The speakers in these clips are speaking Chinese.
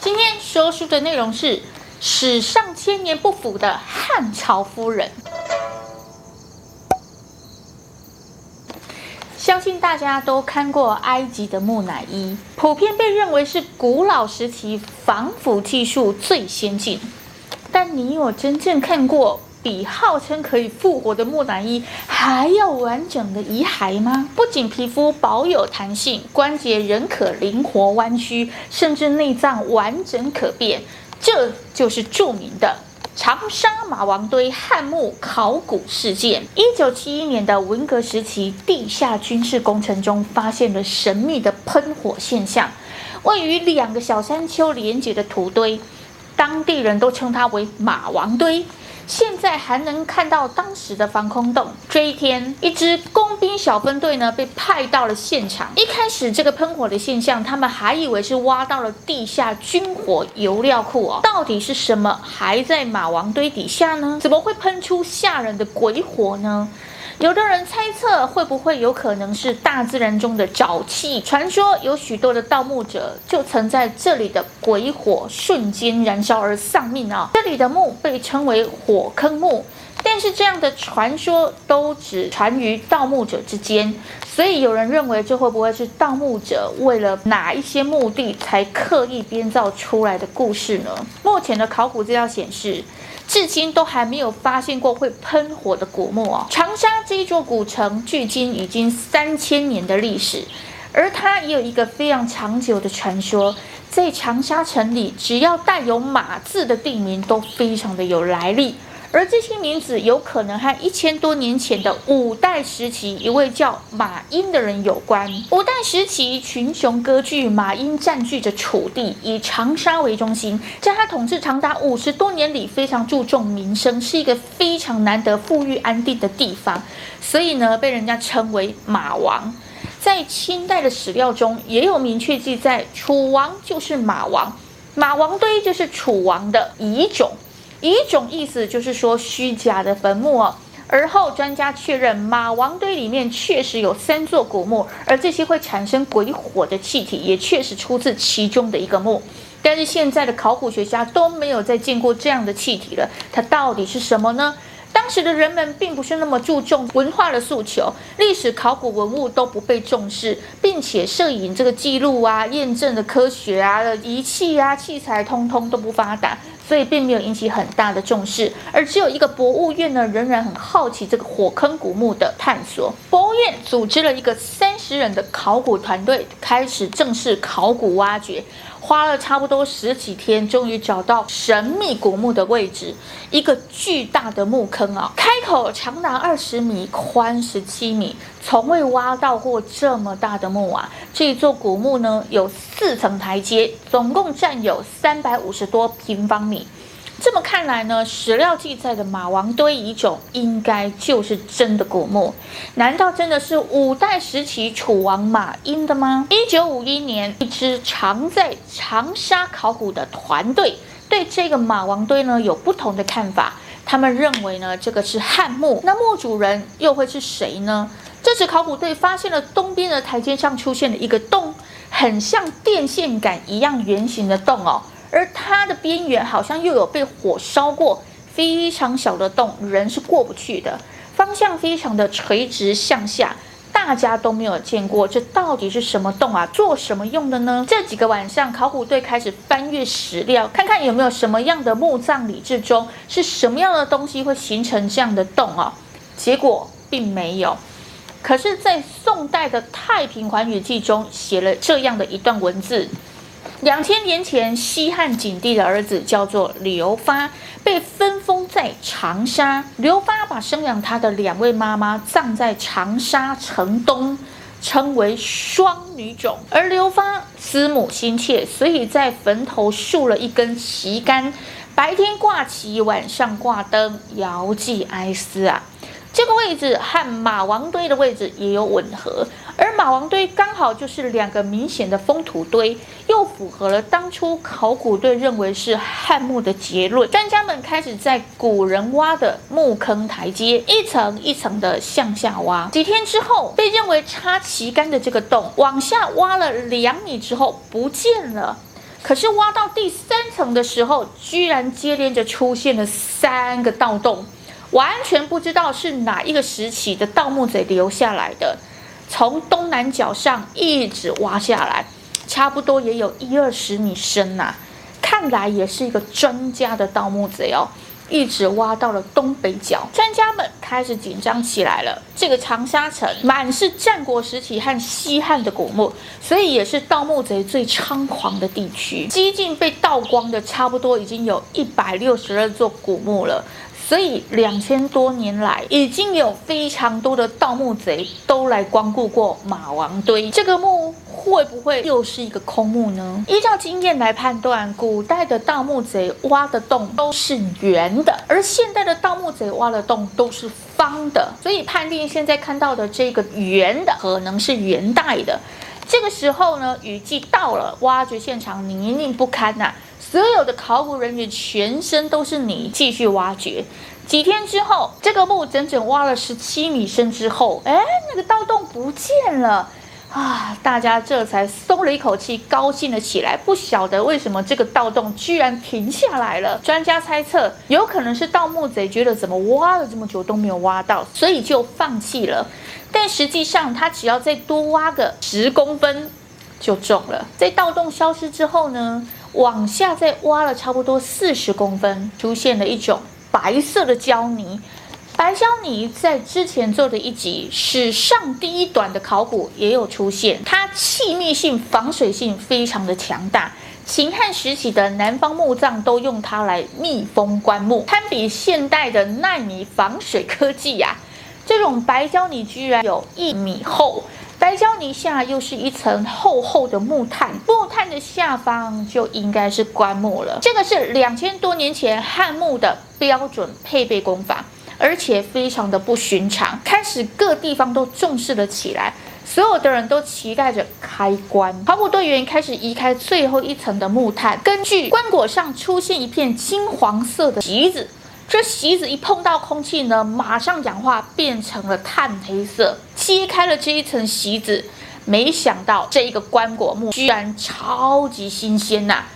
今天说书的内容是史上千年不腐的汉朝夫人。相信大家都看过埃及的木乃伊，普遍被认为是古老时期防腐技术最先进。但你有真正看过比号称可以复活的木乃伊还要完整的遗骸吗？不仅皮肤保有弹性，关节仍可灵活弯曲，甚至内脏完整可变，这就是著名的。长沙马王堆汉墓考古事件：一九七一年的文革时期，地下军事工程中发现了神秘的喷火现象。位于两个小山丘连接的土堆，当地人都称它为马王堆。现在还能看到当时的防空洞。这一天，一支工兵小分队呢被派到了现场。一开始，这个喷火的现象，他们还以为是挖到了地下军火油料库哦。到底是什么还在马王堆底下呢？怎么会喷出吓人的鬼火呢？有的人猜测，会不会有可能是大自然中的沼气？传说有许多的盗墓者就曾在这里的鬼火瞬间燃烧而丧命啊！这里的墓被称为火坑墓，但是这样的传说都只传于盗墓者之间，所以有人认为这会不会是盗墓者为了哪一些目的才刻意编造出来的故事呢？目前的考古资料显示。至今都还没有发现过会喷火的古墓哦。长沙这一座古城，距今已经三千年的历史，而它也有一个非常长久的传说，在长沙城里，只要带有“马”字的地名都非常的有来历。而这些名字有可能和一千多年前的五代时期一位叫马殷的人有关。五代时期，群雄割据，马殷占据着楚地，以长沙为中心，在他统治长达五十多年里，非常注重民生，是一个非常难得富裕安定的地方，所以呢，被人家称为马王。在清代的史料中，也有明确记载，楚王就是马王，马王堆就是楚王的遗冢。一种意思就是说虚假的坟墓哦。而后专家确认，马王堆里面确实有三座古墓，而这些会产生鬼火的气体也确实出自其中的一个墓。但是现在的考古学家都没有再见过这样的气体了，它到底是什么呢？当时的人们并不是那么注重文化的诉求，历史考古文物都不被重视，并且摄影这个记录啊、验证的科学啊仪器啊、器材通通都不发达。所以并没有引起很大的重视，而只有一个博物院呢，仍然很好奇这个火坑古墓的探索。博物院组织了一个三十人的考古团队，开始正式考古挖掘。花了差不多十几天，终于找到神秘古墓的位置，一个巨大的墓坑啊，开口长达二十米，宽十七米，从未挖到过这么大的墓啊！这座古墓呢，有四层台阶，总共占有三百五十多平方米。这么看来呢，史料记载的马王堆遗冢应该就是真的古墓。难道真的是五代时期楚王马殷的吗？一九五一年，一支常在长沙考古的团队对这个马王堆呢有不同的看法。他们认为呢，这个是汉墓。那墓主人又会是谁呢？这支考古队发现了东边的台阶上出现了一个洞，很像电线杆一样圆形的洞哦。而它的边缘好像又有被火烧过，非常小的洞，人是过不去的。方向非常的垂直向下，大家都没有见过，这到底是什么洞啊？做什么用的呢？这几个晚上，考古队开始翻阅史料，看看有没有什么样的墓葬礼制中是什么样的东西会形成这样的洞啊？结果并没有。可是，在宋代的《太平寰宇记》中写了这样的一段文字。两千年前，西汉景帝的儿子叫做刘发，被分封在长沙。刘发把生养他的两位妈妈葬在长沙城东，称为双女冢。而刘发思母心切，所以在坟头竖了一根旗杆，白天挂旗，晚上挂灯，遥寄哀思啊。这个位置和马王堆的位置也有吻合，而马王堆刚好就是两个明显的封土堆，又符合了当初考古队认为是汉墓的结论。专家们开始在古人挖的墓坑台阶一层一层的向下挖。几天之后，被认为插旗杆的这个洞往下挖了两米之后不见了。可是挖到第三层的时候，居然接连着出现了三个盗洞，完全不知道是哪一个时期的盗墓贼留下来的。从东南角上一直挖下来，差不多也有一二十米深呐、看来也是一个专家的盗墓贼哦。一直挖到了东北角，专家们开始紧张起来了。这个长沙城满是战国时期和西汉的古墓，所以也是盗墓贼最猖狂的地区。几近被盗光的，差不多已经有一百六十二座古墓了。所以两千多年来，已经有非常多的盗墓贼都来光顾过马王堆。这个墓会不会又是一个空墓呢？依照经验来判断，古代的盗墓贼挖的洞都是圆的，而现代的盗墓贼挖的洞都是方的。所以判定现在看到的这个圆的可能是元代的。这个时候呢，雨季到了，挖掘现场泥泞不堪呐、所有的考古人员全身都是泥，继续挖掘。几天之后，这个墓整整挖了十七米深之后，哎，那个盗洞不见了啊！大家这才松了一口气，高兴了起来。不晓得为什么这个盗洞居然停下来了。专家猜测，有可能是盗墓贼觉得怎么挖了这么久都没有挖到，所以就放弃了。但实际上，他只要再多挖个十公分就中了。在盗洞消失之后呢，往下再挖了差不多四十公分，出现了一种白色的胶泥。白胶泥在之前做的一集史上第一短的考古也有出现，它气密性、防水性非常的强大。秦汉时期的南方墓葬都用它来密封棺木，堪比现代的奈米防水科技呀、啊。这种白胶泥居然有一米厚。白胶泥下又是一层厚厚的木炭，木炭的下方就应该是棺木了。这个是两千多年前汉墓的标准配备工法，而且非常的不寻常。开始各地方都重视了起来，所有的人都期待着开棺。考古队员开始移开最后一层的木炭，根据棺椁上出现一片金黄色的席子。这席子一碰到空气呢，马上氧化变成了炭黑色。揭开了这一层席子，没想到这一个棺椁木居然超级新鲜呐、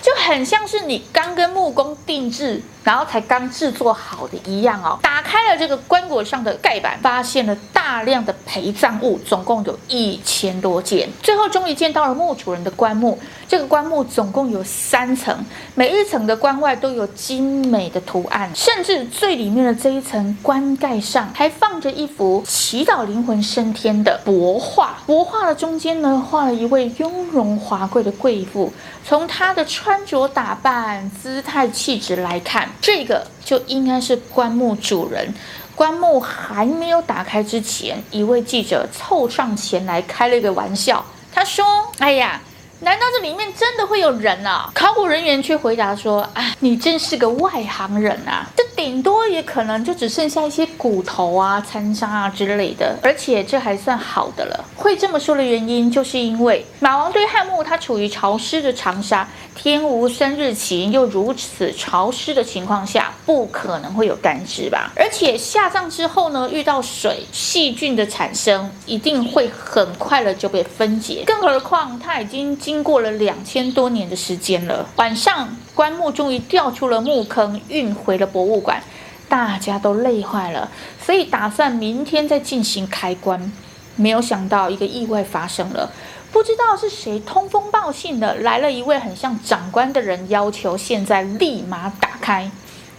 就很像是你刚跟木工定制。然后才刚制作好的一样哦，打开了这个棺椁上的盖板，发现了大量的陪葬物，总共有一千多件。最后终于见到了墓主人的棺木。这个棺木总共有三层，每一层的棺外都有精美的图案，甚至最里面的这一层棺盖上还放着一幅祈祷灵魂升天的帛画。帛画的中间呢，画了一位雍容华贵的贵妇，从她的穿着打扮、姿态气质来看。这个就应该是棺木主人。棺木还没有打开之前，一位记者凑上前来开了一个玩笑。他说：“哎呀，难道这里面真的会有人啊？”考古人员却回答说：“啊，你真是个外行人啊！这顶多也可能就只剩下一些骨头啊、残渣啊之类的，而且这还算好的了。会这么说的原因，就是因为马王堆汉墓它处于潮湿的长沙。”天无生日晴，又如此潮湿的情况下，不可能会有干尸吧？而且下葬之后呢，遇到水，细菌的产生一定会很快的就被分解。更何况它已经经过了两千多年的时间了。晚上，棺木终于掉出了墓坑，运回了博物馆，大家都累坏了，所以打算明天再进行开棺。没有想到，一个意外发生了。不知道是谁通风报信的，来了一位很像长官的人，要求现在立马打开，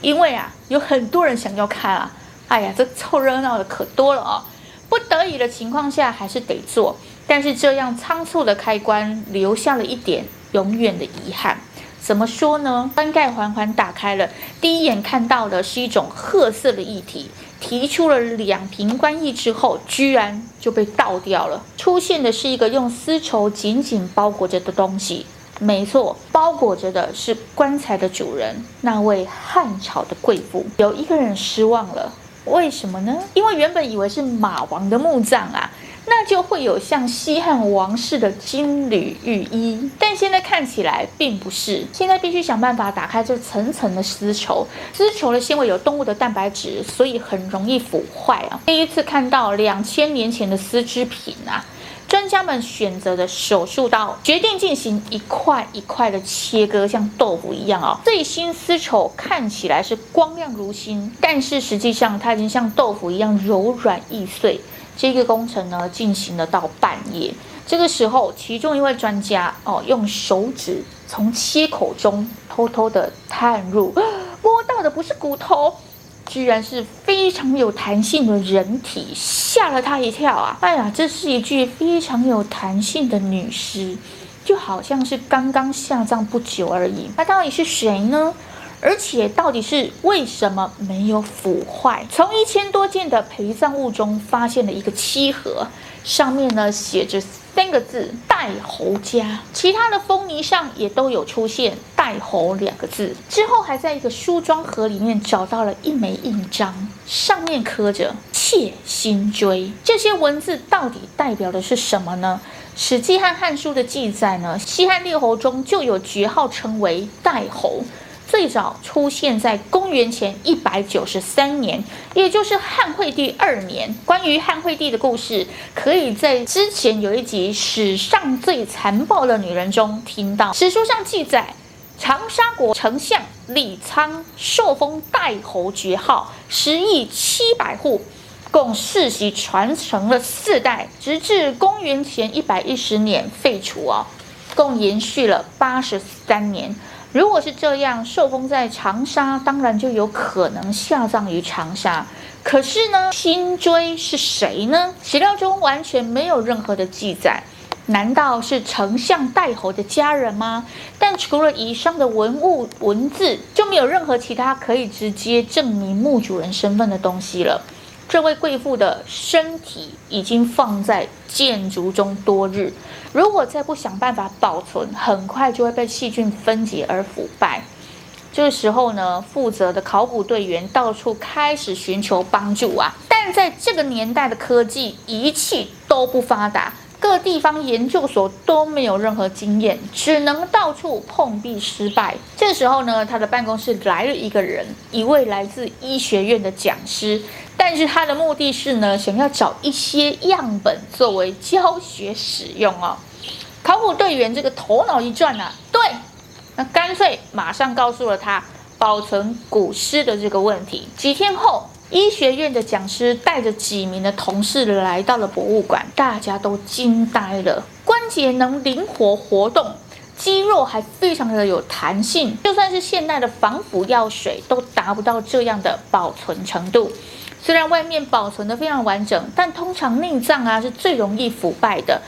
因为啊，有很多人想要看啊。哎呀，这凑热闹的可多了哦。不得已的情况下，还是得做。但是这样仓促的开关，留下了一点永远的遗憾。怎么说呢？棺盖缓缓打开了，第一眼看到的是一种褐色的液体。提出了两瓶棺液之后，居然就被倒掉了。出现的是一个用丝绸紧紧包裹着的东西。没错，包裹着的是棺材的主人，那位汉朝的贵妇。有一个人失望了，为什么呢？因为原本以为是马王的墓葬啊。那就会有像西汉王室的金缕玉衣，但现在看起来并不是。现在必须想办法打开这层层的丝绸，丝绸的纤维有动物的蛋白质，所以很容易腐坏啊。第一次看到两千年前的丝织品啊，专家们选择的手术刀，决定进行一块一块的切割，像豆腐一样哦。最新丝绸看起来是光亮如新，但是实际上它已经像豆腐一样柔软易碎。这个工程呢，进行了到半夜。这个时候，其中一位专家哦，用手指从切口中偷偷的探入，摸到的不是骨头，居然是非常有弹性的人体，吓了他一跳啊！哎呀，这是一具非常有弹性的女尸，就好像是刚刚下葬不久而已。那到底是谁呢？而且到底是为什么没有腐坏？从一千多件的陪葬物中发现了一个漆盒，上面呢写着三个字“戴侯家”，其他的封泥上也都有出现“戴侯”两个字。之后还在一个梳妆盒里面找到了一枚印章，上面刻着“妾心追”。这些文字到底代表的是什么呢？《史记》和《汉书》的记载呢，西汉列侯中就有爵号称为戴侯。最早出现在公元前一百九十三年，也就是汉惠帝二年。关于汉惠帝的故事，可以在之前有一集《史上最残暴的女人》中听到。史书上记载，长沙国丞相李苍受封代侯爵号，食邑七百户，共世袭传承了四代，直至公元前一百一十年废除哦，共延续了八十三年。如果是这样，受封在长沙，当然就有可能下葬于长沙。可是呢，辛追是谁呢？史料中完全没有任何的记载。难道是丞相代侯的家人吗？但除了以上的文物文字，就没有任何其他可以直接证明墓主人身份的东西了。这位贵妇的身体已经放在建筑中多日，如果再不想办法保存，很快就会被细菌分解而腐败。这个时候呢，负责的考古队员到处开始寻求帮助啊，但在这个年代的科技仪器都不发达。各地方研究所都没有任何经验，只能到处碰壁失败。这时候呢，他的办公室来了一个人，一位来自医学院的讲师，但是他的目的是呢，想要找一些样本作为教学使用哦。考古队员这个头脑一转啊，对，那干脆马上告诉了他保存古尸的这个问题。几天后。医学院的讲师带着几名的同事来到了博物馆，大家都惊呆了。关节能灵活活动，肌肉还非常的有弹性，就算是现代的防腐药水都达不到这样的保存程度。虽然外面保存的非常完整，但通常内脏啊是最容易腐败的。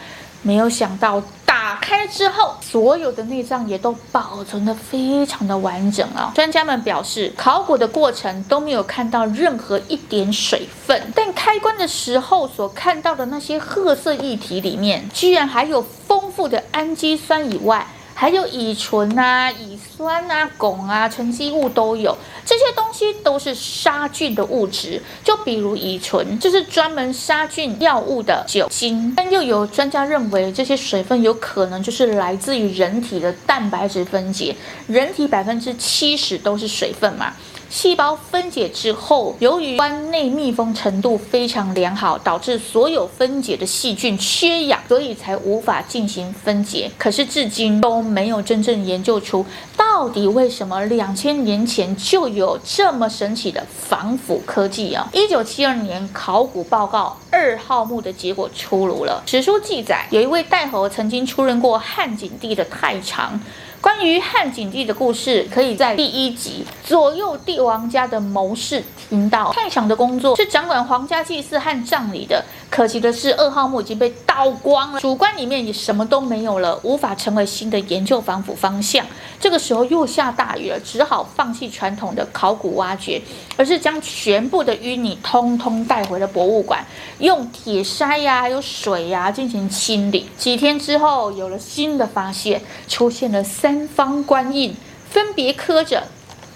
没有想到。打开之后，所有的内脏也都保存得非常的完整啊！专家们表示，考古的过程都没有看到任何一点水分，但开棺的时候所看到的那些褐色液体里面，居然还有丰富的氨基酸以外。还有乙醇啊、乙酸啊、汞啊，沉积物都有。这些东西都是杀菌的物质。就比如乙醇，就是专门杀菌药物的酒精。但又有专家认为，这些水分有可能就是来自于人体的蛋白质分解。人体百分之七十都是水分嘛。细胞分解之后，由于棺内密封程度非常良好，导致所有分解的细菌缺氧，所以才无法进行分解。可是至今都没有真正研究出到底为什么两千年前就有这么神奇的防腐科技啊！一九七二年考古报告二号墓的结果出炉了，史书记载有一位代侯曾经出任过汉景帝的太常。关于汉景帝的故事，可以在第一集左右帝王家的谋士听到。太常的工作是掌管皇家祭祀和葬礼的。可惜的是，二号墓已经被盗光了，主棺里面也什么都没有了，无法成为新的研究防腐方向。这个时候又下大雨了，只好放弃传统的考古挖掘，而是将全部的淤泥通通带回了博物馆，用铁筛呀、还有水呀、进行清理。几天之后，有了新的发现，出现了三方官印，分别刻着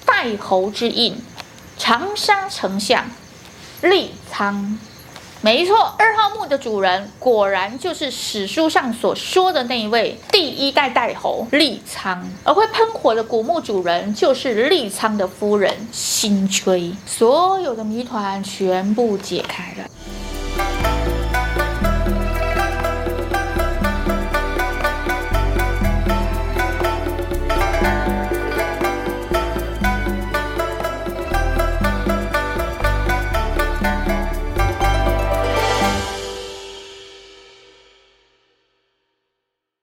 代侯之印，长沙丞相李苍。没错，二号墓的主人果然就是史书上所说的那一位第一代代侯李苍，而会喷火的古墓主人就是李苍的夫人辛追。所有的谜团全部解开了。